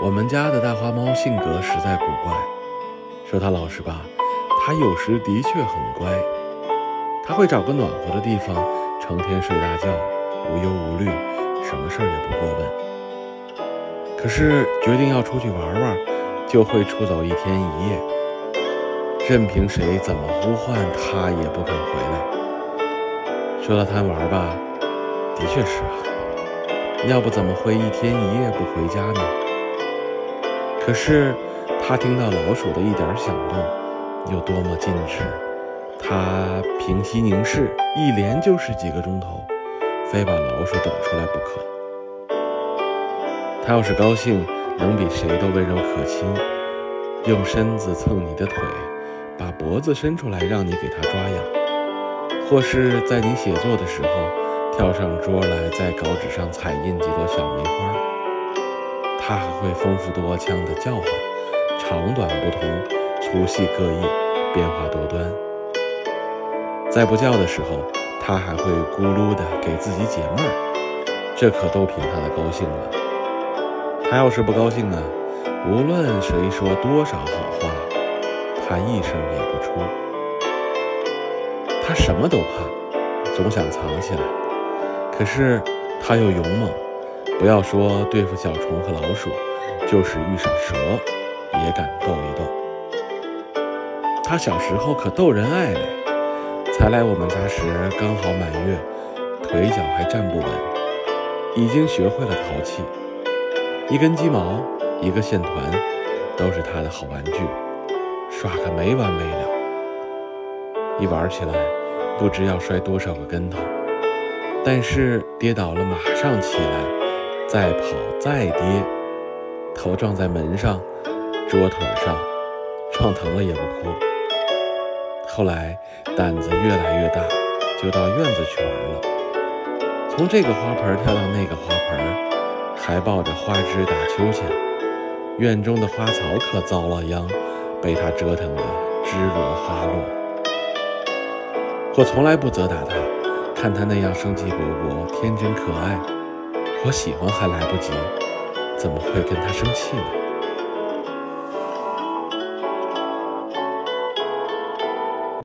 我们家的大花猫性格实在古怪，说它老实吧，它有时的确很乖。它会找个暖和的地方，成天睡大觉，无忧无虑，什么事儿也不过问。可是决定要出去玩玩，就会出走一天一夜，任凭谁怎么呼唤，它也不肯回来。说到贪玩吧，的确是啊，要不怎么会一天一夜不回家呢？可是，他听到老鼠的一点响动，有多么禁止，他平息凝视，一连就是几个钟头，非把老鼠等出来不可。他要是高兴，能比谁都温柔可亲，用身子蹭你的腿，把脖子伸出来让你给他抓痒，或是在你写作的时候，跳上桌来，在稿纸上彩印几朵小梅花。它还会丰富多腔的叫唤，长短不同，粗细各异，变化多端。在不叫的时候，它还会咕噜的给自己解闷儿，这可都凭它的高兴了。它要是不高兴呢，无论谁说多少好话，它一声也不出。它什么都怕，总想藏起来，可是它又勇猛。不要说对付小虫和老鼠，就是遇上蛇，也敢斗一斗。他小时候可逗人爱嘞，才来我们家时刚好满月，腿脚还站不稳，已经学会了淘气。一根鸡毛，一个线团，都是他的好玩具，耍个没完没了。一玩起来，不知要摔多少个跟头，但是跌倒了马上起来。再跑再跌，头撞在门上、桌腿上，撞疼了也不哭。后来胆子越来越大，就到院子去玩了。从这个花盆跳到那个花盆，还抱着花枝打秋千。院中的花草可遭了殃，被他折腾得枝落花落。我从来不责打他，看他那样生机勃勃、天真可爱。我喜欢还来不及，怎么会跟他生气呢？